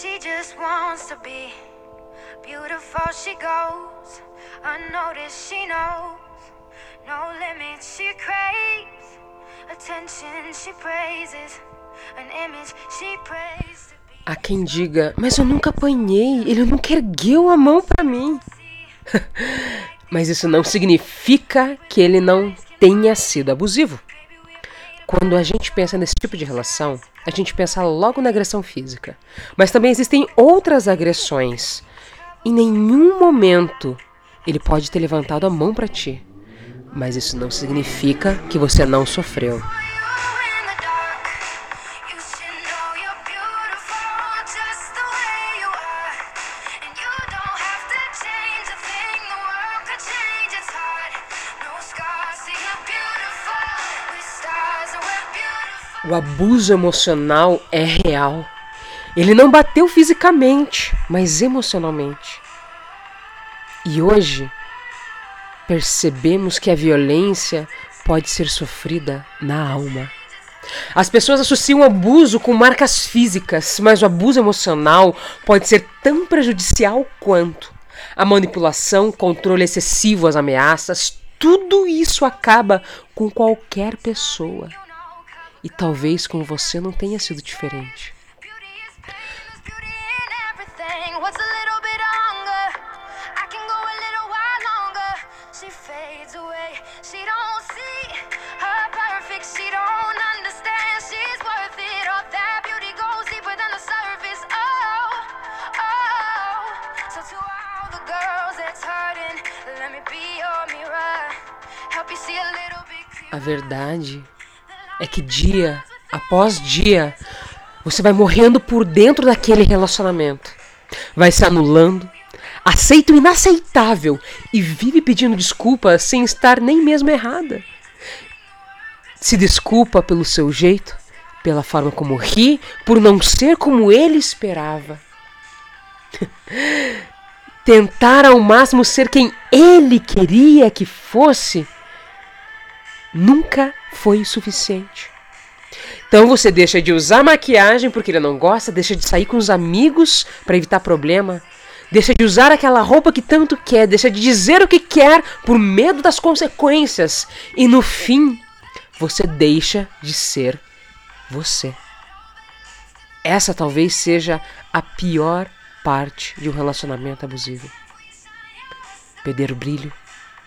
she just wants to be beautiful. She goes unnoticed. She knows no limits. She craves attention. She praises an image. She prays. Há quem diga, mas eu nunca apanhei, ele nunca ergueu a mão pra mim. mas isso não significa que ele não tenha sido abusivo. Quando a gente pensa nesse tipo de relação, a gente pensa logo na agressão física. Mas também existem outras agressões. Em nenhum momento ele pode ter levantado a mão para ti. Mas isso não significa que você não sofreu. O abuso emocional é real. Ele não bateu fisicamente, mas emocionalmente. E hoje percebemos que a violência pode ser sofrida na alma. As pessoas associam o abuso com marcas físicas, mas o abuso emocional pode ser tão prejudicial quanto. A manipulação, controle excessivo, as ameaças, tudo isso acaba com qualquer pessoa. E talvez com você não tenha sido diferente. A verdade é que dia após dia você vai morrendo por dentro daquele relacionamento, vai se anulando, aceita o inaceitável e vive pedindo desculpas sem estar nem mesmo errada. Se desculpa pelo seu jeito, pela forma como ri, por não ser como ele esperava. Tentar ao máximo ser quem ele queria que fosse nunca foi suficiente. Então você deixa de usar maquiagem porque ele não gosta, deixa de sair com os amigos para evitar problema, deixa de usar aquela roupa que tanto quer, deixa de dizer o que quer por medo das consequências e no fim você deixa de ser você. Essa talvez seja a pior parte de um relacionamento abusivo. Perder o brilho,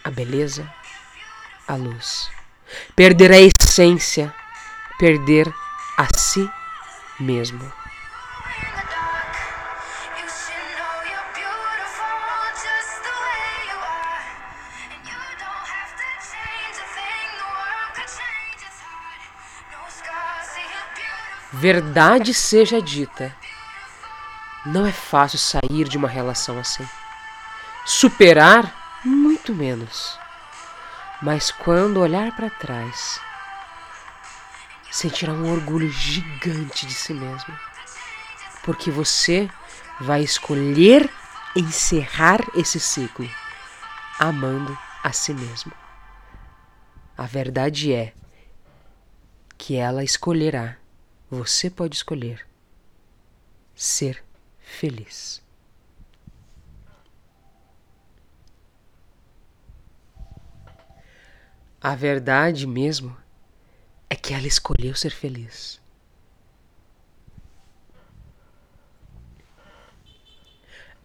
a beleza, a luz. Perder a essência, perder a si mesmo. Verdade seja dita, não é fácil sair de uma relação assim. Superar, muito menos. Mas quando olhar para trás, sentirá um orgulho gigante de si mesmo. Porque você vai escolher encerrar esse ciclo amando a si mesmo. A verdade é que ela escolherá, você pode escolher ser feliz. A verdade mesmo é que ela escolheu ser feliz.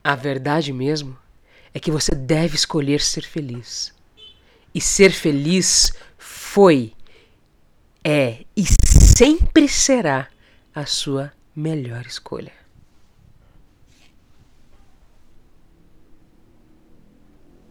A verdade mesmo é que você deve escolher ser feliz. E ser feliz foi, é e sempre será a sua melhor escolha.